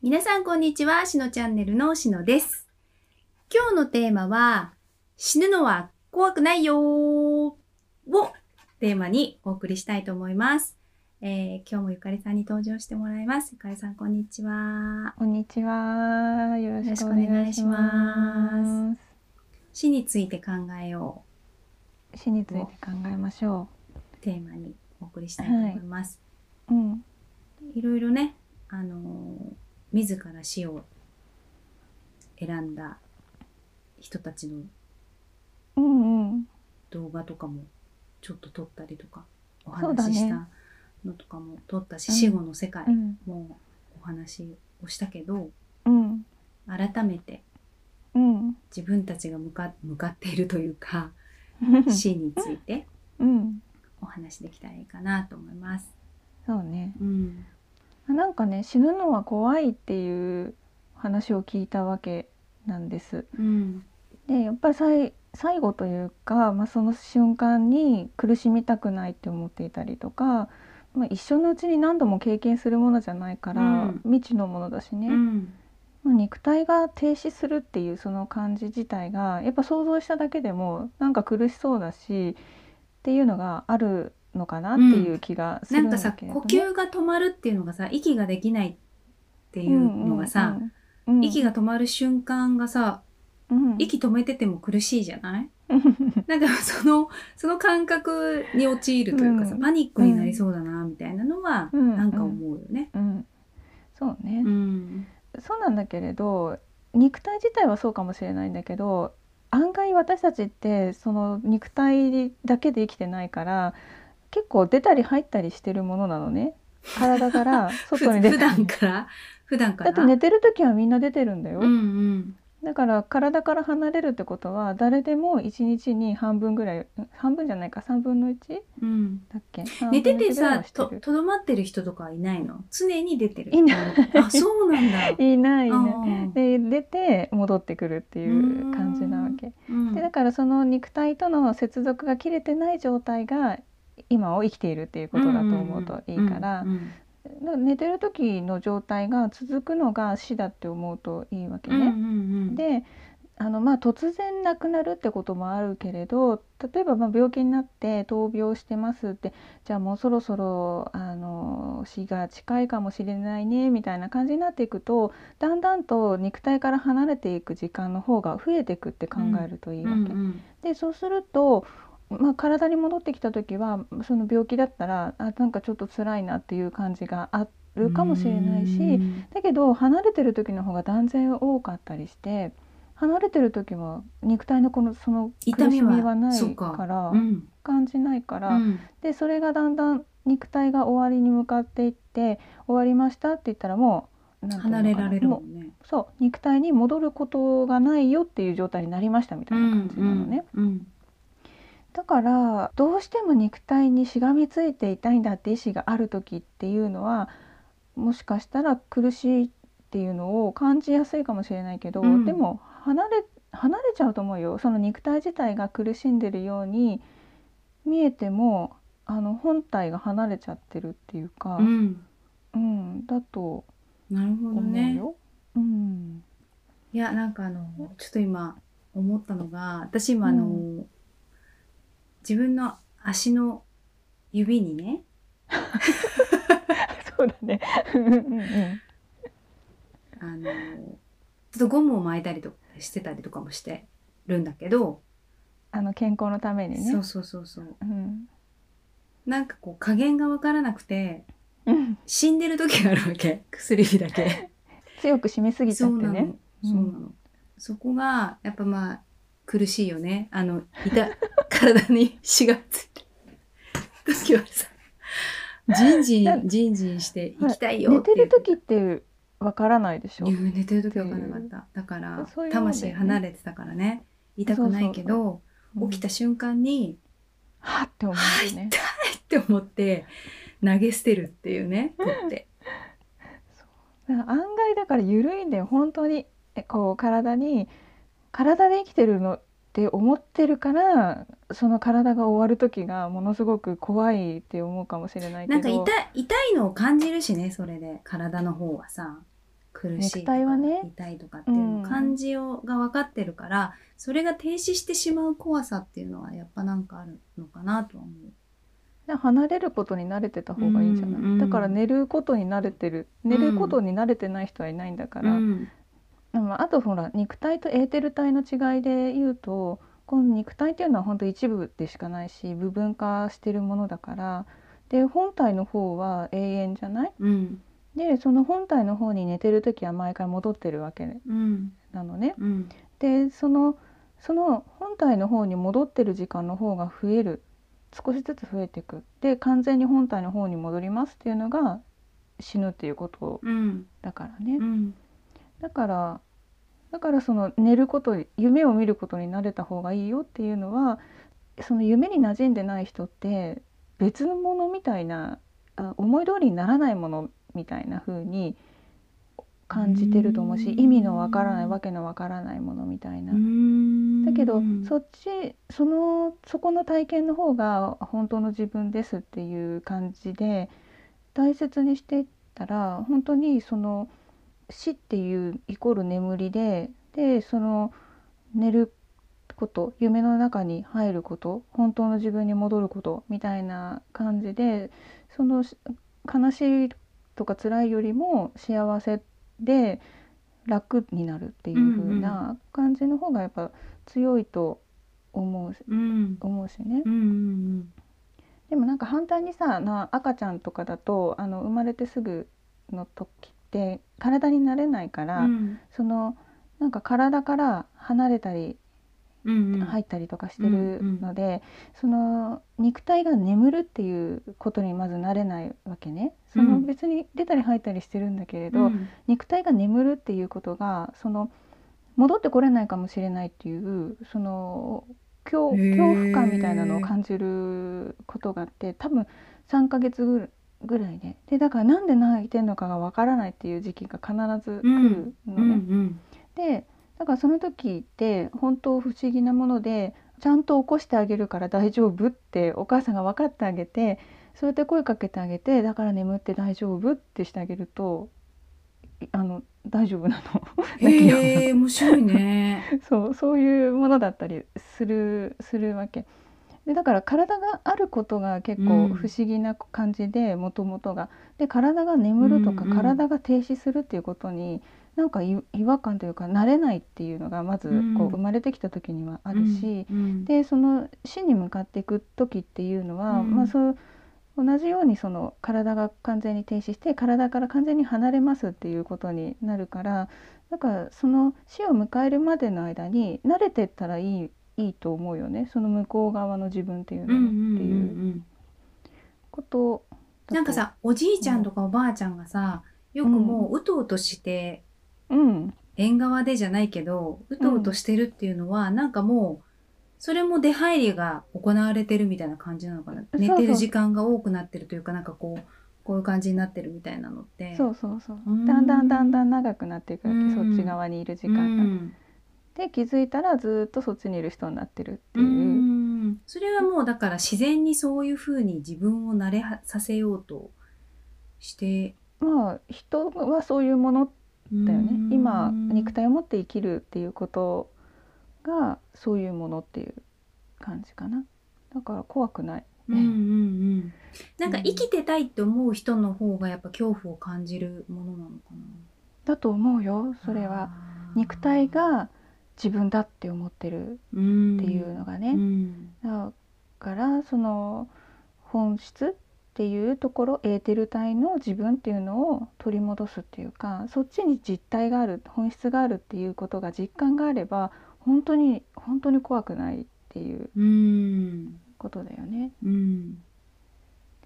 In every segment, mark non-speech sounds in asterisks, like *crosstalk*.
皆さんこんにちは、しのチャンネルのしのです。今日のテーマは、死ぬのは怖くないよーをテーマにお送りしたいと思います。えー今日もゆかりさんに登場してもらいます。ゆかりさんこんにちは。こんにちは。よろしくお願いしま死について考えよす。死について考えましょうテーマにお送りしたいと思います。う。うん。い、ろいろね、あのー自ら死を選んだ人たちのうんうん。動画とかもちょっと撮ったりとかお話ししたのとかも撮ったし、うん死後の世界うん。もお話をしたけどうん。改めてうん。自分たちが向か向かっているというか *laughs* 死についてうん。お話できたらいいかなと思います。そうね。うん、なんかね、死ぬのは怖いっていう話を聞いたわけなんです。うん、で、やっぱり最最後というか、まあ、その瞬間に苦しみたくないって思っていたりとか、まあ、一生のうちに何度も経験するものじゃないから、うん。未知のものだしね、うん、まあ肉体が停止するっていうその感じ自体がやっぱ想像しただけでもなんか苦しそうだしっていうのがあるのかなっていう気がするんなんかさだけれどね、呼吸が止まるっていうのがさ息ができないっていうのがさ、うんうんうん、息が止まる瞬間がさうん、息止めてても苦しいじゃない？なんかそのその感覚に陥るというかさ、うん。パニックになりそうだなみたいなのはうん。なんか思うよね。うん、そうね、うん。そうなんだけれど肉体自体はそうかもしれないんだけど案外私たちってその肉体だけで生きてないから結構出たり入ったりしてるものなのね。体から *laughs* ふ外に出普段から？普段から？だって寝てる時はみんな出てるんだよ、うんうん。だから体から離れるってことは誰でも1日に半分ぐらいん半分じゃないか3分の 1? うん、だっけ？寝てて3分の1ぐらいさととどまってる人とかはいないの？常に出てる？いない。あそうなんだ。*laughs* いないいあないーで出て戻ってくるっていう感じなわけ。うん。でだからその肉体との接続が切れてない状態が今を生きているっていうことだと思うといいから寝てる時の状態が続くのが死だって思うといいわけね。であのまあ突然亡くなるってこともあるけれど例えばまあ病気になって闘病してますってじゃあもうそろそろあの死が近いかもしれないねみたいな感じになっていくとだんだんと肉体から離れていく時間の方が増えていくって考えるといいわけ。でそうすると、まあ、体に戻ってきた時はその病気だったらあなんかちょっと辛いなっていう感じがあるかもしれないし。うんだけど離れてる時の方が断然多かったりして離れてる時は肉体のこのその苦し痛みはないかからうん感じないから、うんでそれがだんだん肉体が終わりに向かっていって終わりましたって言ったらもう離れられるももんね。うそう肉体に戻ることがないよっていう状態になりましたみたいな感じなのね。うんうんだからどうしても肉体にしがみついていたいんだって意志がある時っていうのはもしかしたら苦しいっていうのを感じやすいかもしれないけど、うん。でも離れ離れちゃうと思うよ。その肉体自体が苦しんでるように見えてもあの本体が離れちゃってるっていうか、うん。うん、だとなるほど思うね。よ。うん、いやなんかあのちょっと今思ったのが私今あの、う自分の足の指にねそうだね。うんうんあのちょっとゴムを巻いたりとかしてたりとかもしてるんだけど、あの健康のためにね。そうそうそうそううんなんかこう加減がわからなくてうん死んでる時があるわけ薬指だけ。強く締めすぎちゃそうなの、ってね。そうなの。そこがやっぱまあ苦しいよね。あの痛 *laughs* 体に死がついてる時はさ、ジンジンジンジンして行きたいよ寝っててる時ってわからないでしょ？寝てる時わからなかった。だからそういう魂離れてたからね。痛くないけど起きた瞬間にはって思はうよね。って思って投げ捨てるっていうね。取って。*laughs* 案外だから緩いんだよ本当にえこう体に体で生きてるのって思ってるからその体が終わる時がものすごく怖いって思うかもしれないけど。なんか痛い痛いのを感じるしねそれで。体の方はさ苦しいとかね。痛いとかっていう感じを、が分かってるからそれが停止してしまう怖さっていうのはやっぱなんかあるのかなとは思う。で離れることに慣れてた方がいいんじゃない、うんうん。だから寝ることに慣れてる。寝ることに慣れてない人はいないんだから、うんでもあとほら肉体とエーテル体の違いで言うとこの肉体っていうのは本当一部でしかないし部分化してるものだからで本体の方は永遠じゃない？うん。でその本体の方に寝てる時は毎回戻ってるわけうん。なのね。うん。でそのその本体の方に戻ってる時間の方が増える。少しずつ増えていく。で完全に本体の方に戻りますっていうのが死ぬっていうことうん。だからね。うんだからだからその寝ること夢を見ることに慣れた方がいいよっていうのはその夢に馴染んでない人って別のものみたいなあ思い通りにならないものみたいな風に感じてると思うしうん意味のわからないわけのわからないものみたいな。だけどそっちそのそこの体験の方が本当の自分ですっていう感じで大切にしていったら本当にその死っていうイコール眠りででその寝ること夢の中に入ること本当の自分に戻ることみたいな感じでそのし悲しいとか辛いよりも幸せで楽になるっていう風な感じの方がやっぱ強いと思ううん思うしね。うんうんでもなんか反対にさな赤ちゃんとかだとあの生まれてすぐの時って体になれないから、うん。そのなんか体から離れたりうんうん。入ったりとかしてるので、その肉体が眠るっていうことにまずなれないわけね。そのうん。別に出たり入ったりしてるんだけれど、うん。肉体が眠るっていうことがその戻ってこれないかもしれないっていうその恐恐怖感みたいなのを感じることがあって多分3ヶ月ぐぐらいででだからなんで泣いてんのかがわからないっていう時期が必ず来るのうんうね。んでだからその時って本当不思議なものでちゃんと起こしてあげるから大丈夫ってお母さんが分かってあげてそうやって声かけてあげてだから眠って大丈夫ってしてあげるといあの大丈夫なの。へえ面白いね。*laughs* そうそういうものだったりするするわけでだから体があることが結構うん。不思議な感じでもともとが。で体が眠るとか、うんうん体が停止するっていうことになんかい違和感というか慣れないっていうのがまずこうん。う生まれてきた時にはあるし、うんでその死に向かっていく時っていうのは、うん。まあそう同じようにその体が完全に停止して体から完全に離れますっていうことになるからだからその死を迎えるまでの間に慣れてったらいいいいと思うよね。その向こう側の自分っていうのうんうんうんっていうことなんかさおじいちゃんとかおばあちゃんがさよくもううとうとしてうん。縁側でじゃないけどうとうとしてるっていうのは、なんかもうそれも出入りが行われてるみたいな感じなのかな。寝てる時間が多くなってるというかなんかこうこういう感じになってるみたいな。のってそうそうそう。うん。だんだんだんだん長くなっていくわけ。うん。そっち側にいる時う間が。んで気づいたらずっとそっちにいる人になってるってういう。ん。それはもうだから自然にそういうふうに自分を慣れはさせようとして。まあ人はそういうものだよね。うん。今肉体を持って生きるっていうことがそういうものっていう感じかな。だから怖くない、うんうんうんなんか生きてたいって思う人の方がやっぱ恐怖を感じるものなのかな。だと思うよそれは。肉体が自分だって思ってるっていうのがね、うん。だからその本質っていうところエーテル体の自分っていうのを取り戻すっていうかそっちに実体がある本質があるっていうことが実感があれば本当に本当に怖くないっていううんことだよね。うん。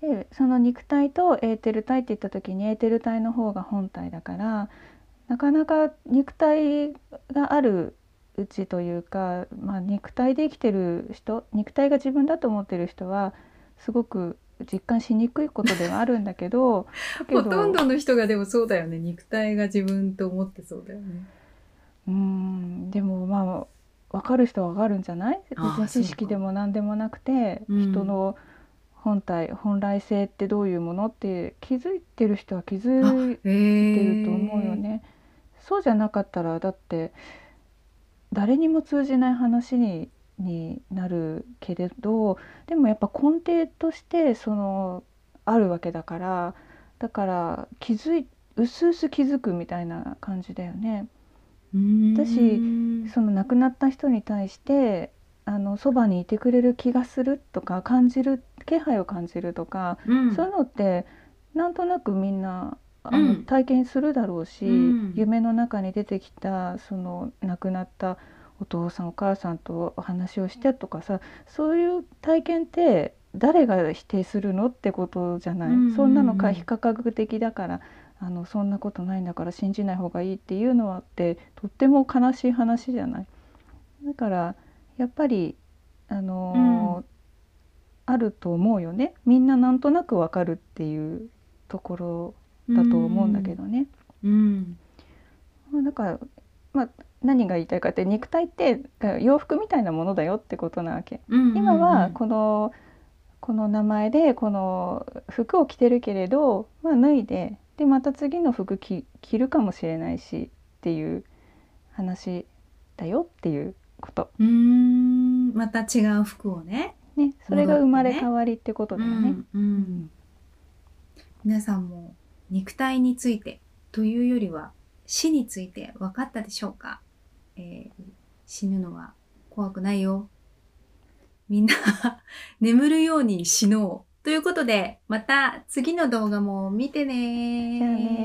でその肉体とエーテル体って言った時にエーテル体の方が本体だからなかなか肉体があるうちというか、まあ、肉体で生きてる人肉体が自分だと思ってる人はすごく実感しにくいことではあるんだけど *laughs* ほどとんどの人がでもそうだよね。肉体が自分と思ってそうだよね。うん。でもまあ分かる人は分かるんじゃない？知識でも何でもなくてうん。人の本体本来性ってどういうものって気づいてる人は気づいへてえると思うよね。そうじゃなかったらだって誰にも通じない話にになるけれどでもやっぱ根底としてそのあるわけだからだから気づいうすうす気づくみたいな感じだよね。私その亡くなった人に対してあのそばにいてくれる気がするとか感じる気配を感じるとか、うんそういうのってなんとなくみんなあの、うん。体験するだろうし、うん。夢の中に出てきたその亡くなったお父さんお母さんとお話をしてとかさそういう体験って誰が否定するのってことじゃない、うん。うんうんそんなのか非科学的だからあのそんなことないんだから信じない方がいいっていうのはってとっても悲しい話じゃない。だからやっぱりあのーあると思うよね。みんななんとなくわかるっていうところだと思うんだけどね。うんまあ、だから、まあ、何が言いたいかって肉体って洋服みたいなものだよってことなわけ。うん今はこのこの名前でこの服を着てるけれど、まあ、脱いででまた次の服着着るかもしれないしっていう話だよっていうこと。うーんまた違う服をねね、それが生まれ変わりってことだよね。うんうん皆さんも肉体についてというよりは死について分かったでしょうか、えー死ぬのは怖くないよ。みんな *laughs* 眠るように死のう。ということでまた次の動画も見てね